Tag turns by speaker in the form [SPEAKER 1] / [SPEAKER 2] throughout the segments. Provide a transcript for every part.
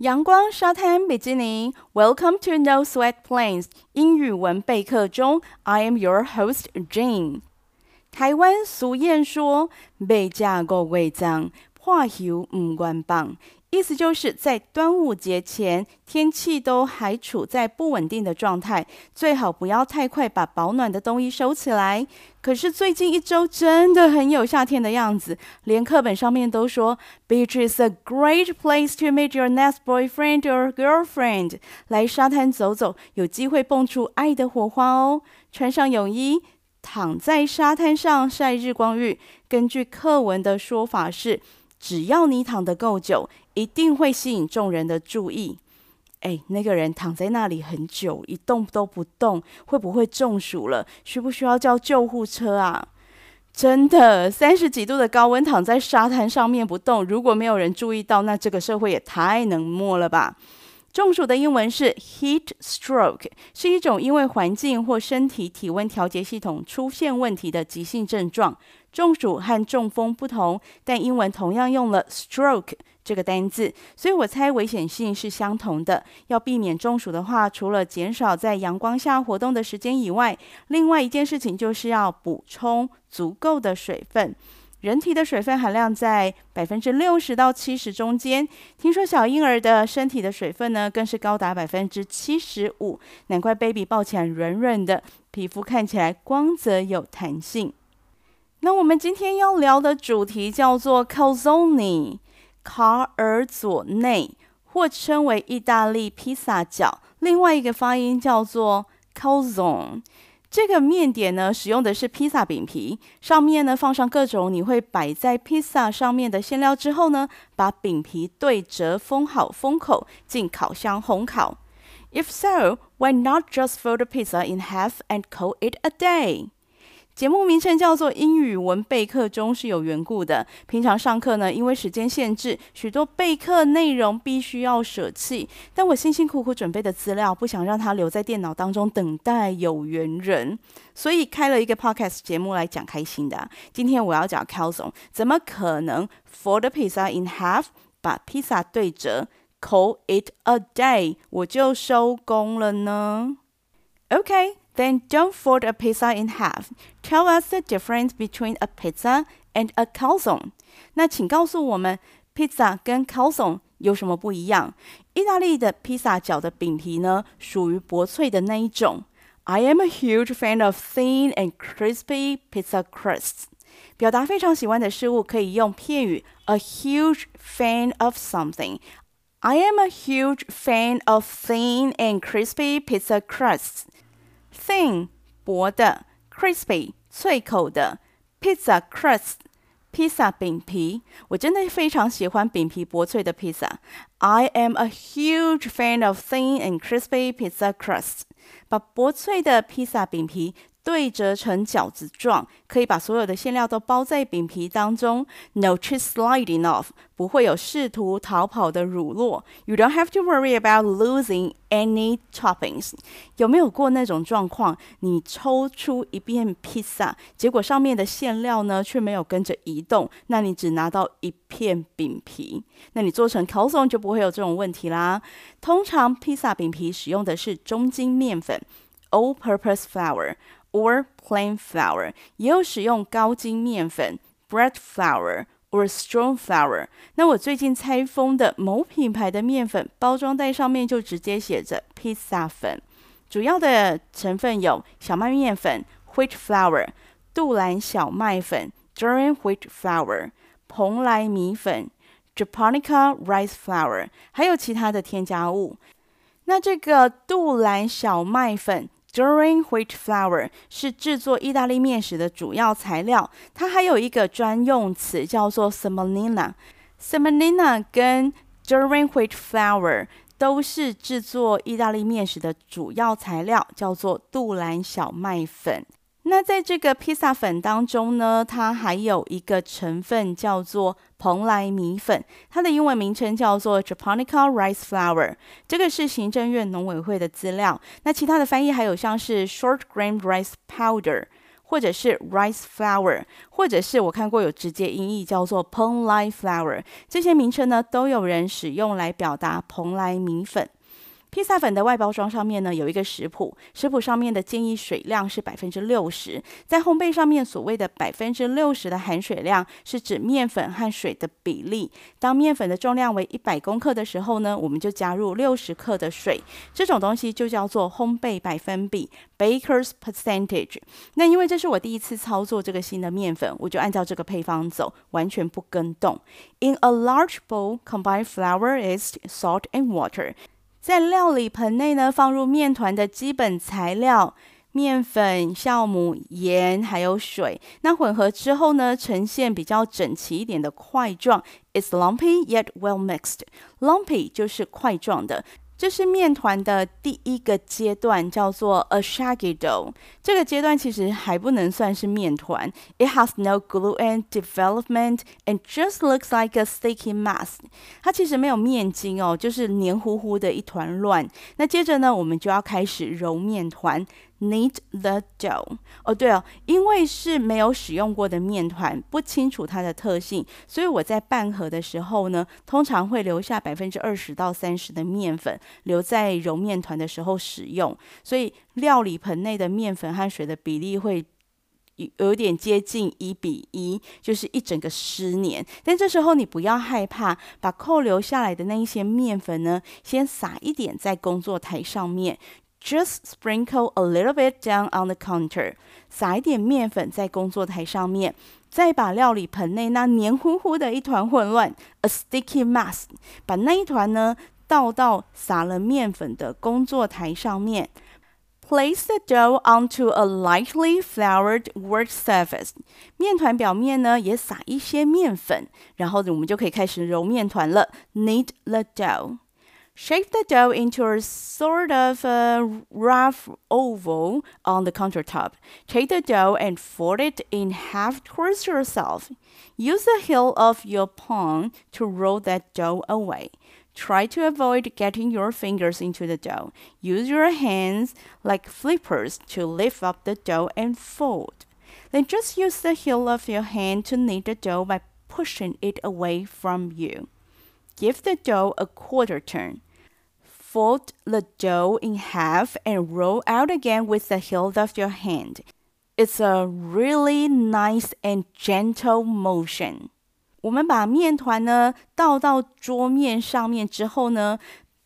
[SPEAKER 1] 阳光、沙滩、比基尼，Welcome to No Sweat Plains 英语文备课中，I am your host Jane。台湾俗谚说：“未食五味粽，破油唔关棒。”意思就是在端午节前，天气都还处在不稳定的状态，最好不要太快把保暖的冬衣收起来。可是最近一周真的很有夏天的样子，连课本上面都说，Beach is a great place to meet your next boyfriend or girlfriend。来沙滩走走，有机会蹦出爱的火花哦。穿上泳衣，躺在沙滩上晒日光浴。根据课文的说法是，只要你躺得够久，一定会吸引众人的注意。哎，那个人躺在那里很久，一动都不动，会不会中暑了？需不需要叫救护车啊？真的，三十几度的高温，躺在沙滩上面不动，如果没有人注意到，那这个社会也太冷漠了吧？中暑的英文是 heat stroke，是一种因为环境或身体体温调节系统出现问题的急性症状。中暑和中风不同，但英文同样用了 stroke 这个单字，所以我猜危险性是相同的。要避免中暑的话，除了减少在阳光下活动的时间以外，另外一件事情就是要补充足够的水分。人体的水分含量在百分之六十到七十中间，听说小婴儿的身体的水分呢，更是高达百分之七十五，难怪 baby 抱起来软软的，皮肤看起来光泽有弹性。那我们今天要聊的主题叫做 calzone，卡尔佐内，或称为意大利披萨角，另外一个发音叫做 calzone。这个面点呢，使用的是披萨饼皮，上面呢放上各种你会摆在披萨上面的馅料之后呢，把饼皮对折封好封口，进烤箱烘烤。If so, why not just fold the pizza in half and call it a day? 节目名称叫做英语文备课中是有缘故的。平常上课呢，因为时间限制，许多备课内容必须要舍弃。但我辛辛苦苦准备的资料，不想让它留在电脑当中等待有缘人，所以开了一个 podcast 节目来讲开心的。今天我要讲 calzone，怎么可能 fold the pizza in half，把披萨对折，call it a day，我就收工了呢？OK。Then don't fold a pizza in half. Tell us the difference between a pizza and a calzone. 那请告诉我们，pizza 跟 calzone 有什么不一样？意大利的披萨角的饼皮呢，属于薄脆的那一种。I am a huge fan of thin and crispy pizza crusts. 表达非常喜欢的事物，可以用片语 a huge fan of something. I am a huge fan of thin and crispy pizza crusts. Thin 薄的，crispy 脆口的，pizza crust 披萨饼皮，我真的非常喜欢饼皮薄脆的披萨。I am a huge fan of thin and crispy pizza crust。把薄脆的披萨饼皮。对折成饺子状，可以把所有的馅料都包在饼皮当中。No cheese sliding off，不会有试图逃跑的乳酪。You don't have to worry about losing any toppings。有没有过那种状况？你抽出一片披萨，结果上面的馅料呢却没有跟着移动，那你只拿到一片饼皮。那你做成 calzone 就不 不会有这种问题啦。通常披萨饼皮使用的是中筋面粉 （all-purpose flour）。or plain flour，也有使用高筋面粉 bread flour or strong flour。那我最近拆封的某品牌的面粉包装袋上面就直接写着披萨粉。主要的成分有小麦面粉 wheat flour、杜兰小麦粉 durum wheat flour、蓬莱米粉 japonica rice flour，还有其他的添加物。那这个杜兰小麦粉。Durum wheat flour 是制作意大利面食的主要材料，它还有一个专用词叫做 semolina。semolina 跟 durum wheat flour 都是制作意大利面食的主要材料，叫做杜兰小麦粉。那在这个披萨粉当中呢，它还有一个成分叫做蓬莱米粉，它的英文名称叫做 Japonica Rice Flour。这个是行政院农委会的资料。那其他的翻译还有像是 Short Grain Rice Powder、或者是 rice flour，或者是我看过有直接音译叫做蓬莱 flour，这些名称呢都有人使用来表达蓬莱米粉。披萨粉的外包装上面呢有一个食谱，食谱上面的建议水量是百分之六十。在烘焙上面所谓的百分之六十的含水量，是指面粉和水的比例。当面粉的重量为一百公克的时候呢，我们就加入六十克的水。这种东西就叫做烘焙百分比 （Baker's percentage）。那因为这是我第一次操作这个新的面粉，我就按照这个配方走，完全不跟动。In a large bowl, combine flour, yeast, salt, and water. 在料理盆内呢，放入面团的基本材料：面粉、酵母、盐，还有水。那混合之后呢，呈现比较整齐一点的块状。It's lumpy yet well mixed. Lumpy 就是块状的。这是面团的第一个阶段，叫做 a shaggy dough。这个阶段其实还不能算是面团。It has no glue and development and just looks like a sticky mass。它其实没有面筋哦，就是黏糊糊的一团乱。那接着呢，我们就要开始揉面团。Knead the dough。哦，对哦，因为是没有使用过的面团，不清楚它的特性，所以我在拌合的时候呢，通常会留下百分之二十到三十的面粉，留在揉面团的时候使用。所以料理盆内的面粉和水的比例会有点接近一比一，就是一整个湿黏。但这时候你不要害怕，把扣留下来的那一些面粉呢，先撒一点在工作台上面。Just sprinkle a little bit down on the counter，撒一点面粉在工作台上面，再把料理盆内那黏糊糊的一团混乱，a sticky mass，把那一团呢倒到撒了面粉的工作台上面。Place the dough onto a lightly floured work surface，面团表面呢也撒一些面粉，然后我们就可以开始揉面团了。Knead the dough。 Shape the dough into a sort of a rough oval on the countertop. Take the dough and fold it in half towards yourself. Use the heel of your palm to roll that dough away. Try to avoid getting your fingers into the dough. Use your hands like flippers to lift up the dough and fold. Then just use the heel of your hand to knead the dough by pushing it away from you. Give the dough a quarter turn Fold the dough in half and roll out again with the heel of your hand. It's a really nice and gentle motion. 我们把面团呢倒到桌面上面之后呢，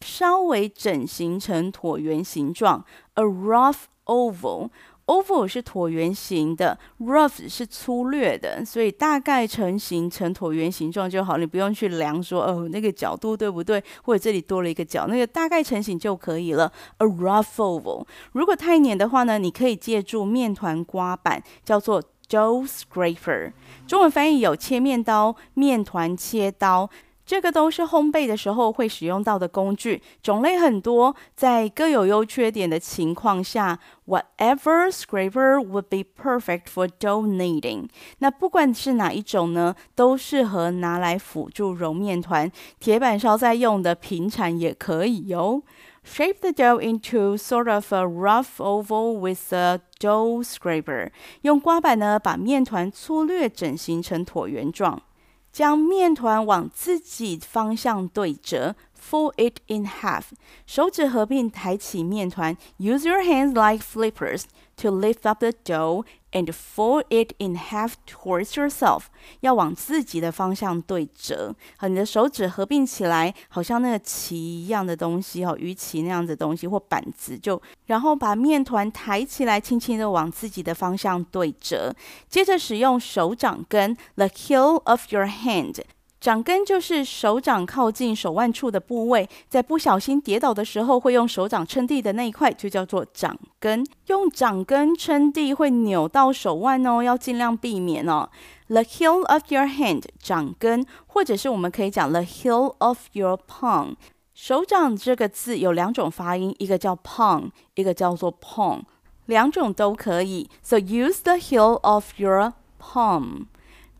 [SPEAKER 1] 稍微整形成椭圆形状，a rough oval。 Oval 是椭圆形的，rough 是粗略的，所以大概成型成椭圆形状就好，你不用去量说哦那个角度对不对，或者这里多了一个角，那个大概成型就可以了。A rough oval。如果太黏的话呢，你可以借助面团刮板，叫做 dough scraper。中文翻译有切面刀、面团切刀。这个都是烘焙的时候会使用到的工具，种类很多，在各有优缺点的情况下，whatever scraper would be perfect for dough kneading。那不管是哪一种呢，都适合拿来辅助揉面团。铁板烧在用的平铲也可以哟、Shape the dough into sort of a rough oval with a dough scraper。用刮板呢，把面团粗略整形成椭圆状。将面团往自己方向对折，fold it in half。手指合并抬起面团，use your hands like flippers to lift up the dough and fold it in half towards yourself。要往自己的方向对折，和你的手指合并起来，好像那个旗一样的东西，哈，鱼旗那样的东西或板子，就然后把面团抬起来，轻轻的往自己的方向对折。接着使用手掌根，the heel of your hand。掌根就是手掌靠近手腕处的部位，在不小心跌倒的时候，会用手掌撑地的那一块就叫做掌根。用掌根撑地会扭到手腕哦，要尽量避免哦。The heel of your hand，掌根，或者是我们可以讲 the heel of your palm。手掌这个字有两种发音，一个叫 palm，一个叫做 palm，两种都可以。So use the heel of your palm。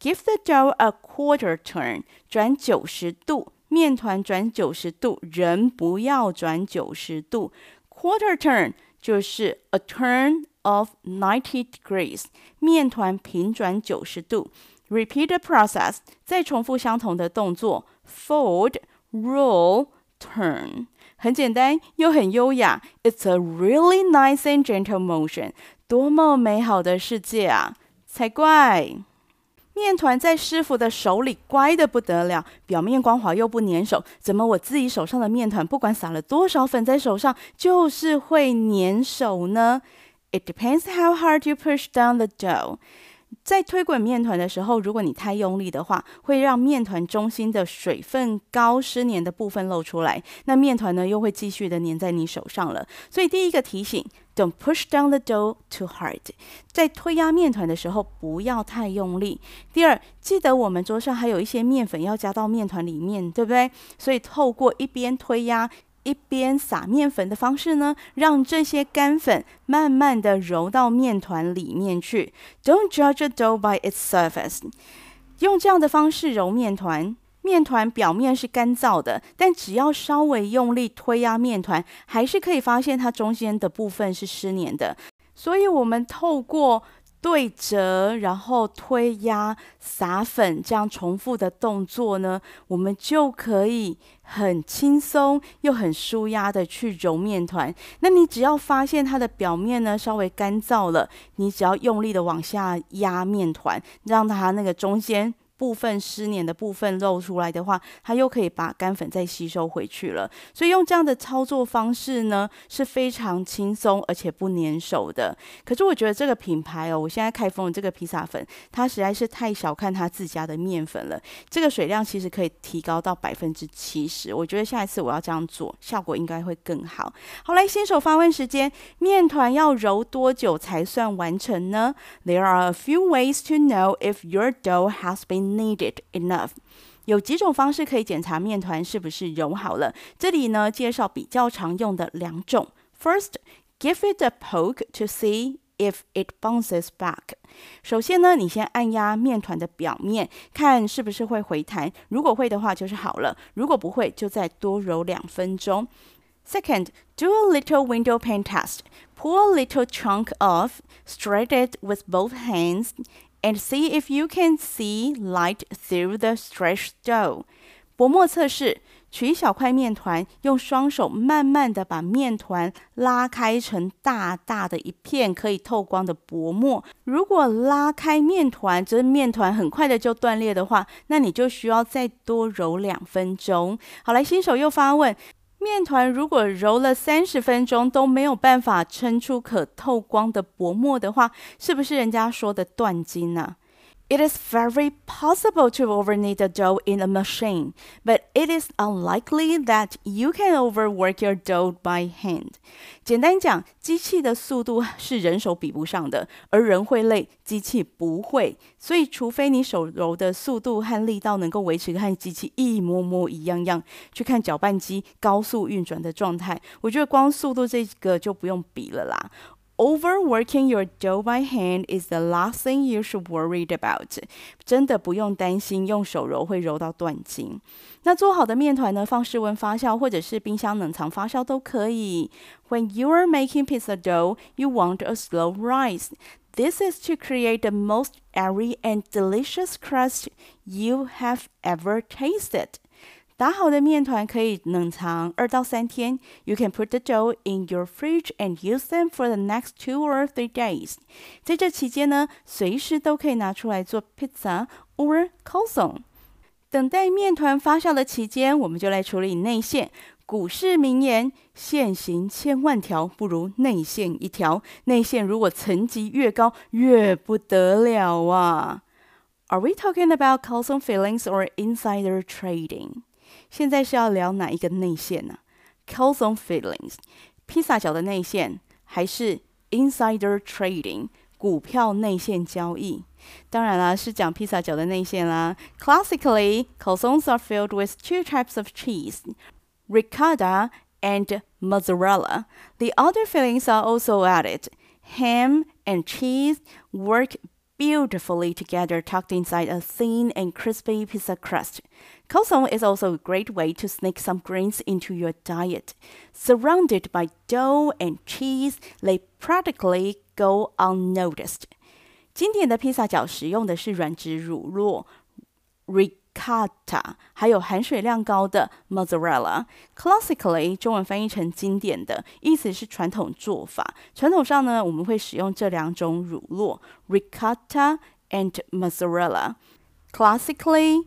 [SPEAKER 1] Give the dough a quarter turn，转九十度。面团转九十度，人不要转九十度。Quarter turn 就是 a turn of ninety degrees，面团平转九十度。Repeat the process，再重复相同的动作。Fold, roll, turn，很简单又很优雅。It's a really nice and gentle motion，多么美好的世界啊！才怪。 面团在师傅的手里乖的不得了，表面光滑又不粘手。怎么我自己手上的面团，不管撒了多少粉在手上，就是会粘手呢？It depends how hard you push down the dough。在推滚面团的时候，如果你太用力的话，会让面团中心的水分高湿黏的部分露出来，那面团呢又会继续的粘在你手上了。所以第一个提醒，Don't push down the dough too hard。在推压面团的时候，不要太用力。第二，记得我们桌上还有一些面粉要加到面团里面，对不对？所以透过一边推压。一边撒面粉的方式呢，让这些干粉慢慢的揉到面团里面去。Don't judge a dough by its surface。用这样的方式揉面团，面团表面是干燥的，但只要稍微用力推压面团，还是可以发现它中间的部分是湿黏的。所以，我们透过对折，然后推压、撒粉，这样重复的动作呢，我们就可以很轻松又很舒压的去揉面团。那你只要发现它的表面呢稍微干燥了，你只要用力的往下压面团，让它那个中间。部分湿黏的部分露出来的话，它又可以把干粉再吸收回去了。所以用这样的操作方式呢，是非常轻松而且不粘手的。可是我觉得这个品牌哦，我现在开封的这个披萨粉，它实在是太小看它自家的面粉了。这个水量其实可以提高到百分之七十。我觉得下一次我要这样做，效果应该会更好。好，来新手发问时间，面团要揉多久才算完成呢？There are a few ways to know if your dough has been kneaded enough，有几种方式可以检查面团是不是揉好了。这里呢，介绍比较常用的两种。First, give it a poke to see if it bounces back。首先呢，你先按压面团的表面，看是不是会回弹。如果会的话，就是好了；如果不会，就再多揉两分钟。Second, do a little window pane test. Pull a little chunk off, spread it with both hands. And see if you can see light through the stretched dough。薄膜测试，取一小块面团，用双手慢慢的把面团拉开成大大的一片可以透光的薄膜。如果拉开面团，这面团很快的就断裂的话，那你就需要再多揉两分钟。好，来，新手又发问。面团如果揉了三十分钟都没有办法撑出可透光的薄膜的话，是不是人家说的断筋呢？It is very possible to overknead the dough in a machine, but it is unlikely that you can overwork your dough by hand. 简单讲，机器的速度是人手比不上的，而人会累，机器不会。所以，除非你手揉的速度和力道能够维持和机器一模模一样样，去看搅拌机高速运转的状态，我觉得光速度这个就不用比了啦。Overworking your dough by hand is the last thing you should worry about。真的不用担心用手揉会揉到断筋。那做好的面团呢，放室温发酵或者是冰箱冷藏发酵都可以。When you are making pizza dough, you want a slow rise. This is to create the most airy and delicious crust you have ever tasted. 打好的面团可以冷藏二到三天。You can put the dough in your fridge and use them for the next two or three days。在这期间呢，随时都可以拿出来做 pizza or calzone。等待面团发酵的期间，我们就来处理内馅。古式名言：线行千万条，不如内馅一条。内馅如果层级越高，越不得了啊！Are we talking about calzone fillings or insider trading? 现在是要聊哪一个内馅呢？Calzone fillings，披萨脚的内馅，还是 insider trading，股票内馅交易？当然啦，是讲披萨脚的内馅啦。Classically, calzones are filled with two types of cheese, ricotta and mozzarella. The other fillings are also added. Ham and cheese work beautifully together tucked inside a thin and crispy pizza crust. Calzone is also a great way to sneak some greens into your diet. Surrounded by dough and cheese, they practically go unnoticed. 经典的披萨脚使用的是软质乳酪。Ricotta，还有含水量高的 Mozzarella。Classically，中文翻译成经典的，意思是传统做法。传统上呢，我们会使用这两种乳酪，Ricotta and Mozzarella。Classically。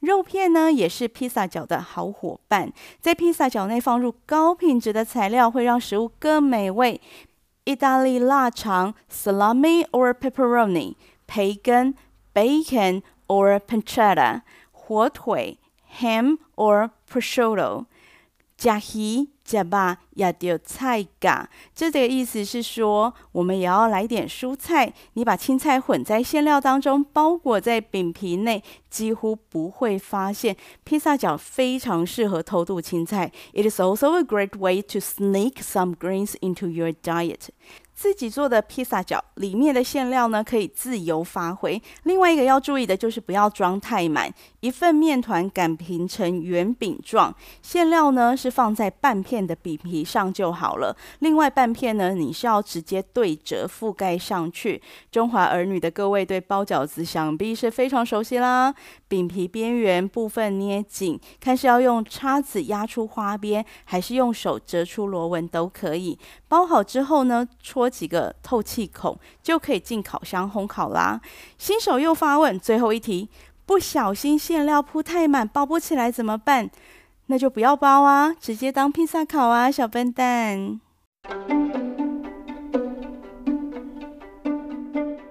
[SPEAKER 1] 肉片呢，也是披萨角的好伙伴。在披萨角内放入高品质的材料，会让食物更美味。意大利腊肠 （salami or pepperoni）、培根 （bacon or pancetta）、火腿 （ham or prosciutto）。加鱼、假巴也丢菜噶，这个意思是说，我们也要来点蔬菜。你把青菜混在馅料当中，包裹在饼皮内，几乎不会发现。披萨角非常适合偷渡青菜。It is also a great way to sneak some greens into your diet. 自己做的披萨饺里面的馅料呢，可以自由发挥。另外一个要注意的就是不要装太满，一份面团擀平成圆饼状，馅料呢是放在半片的饼皮上就好了。另外半片呢，你是要直接对折覆盖上去。中华儿女的各位对包饺子想必是非常熟悉啦。饼皮边缘部分捏紧，看是要用叉子压出花边，还是用手折出螺纹都可以。包好之后呢，戳几个透气孔，就可以进烤箱烘烤啦。新手又发问，最后一题，不小心馅料铺太满，包不起来怎么办？那就不要包啊，直接当披萨烤啊，小笨蛋。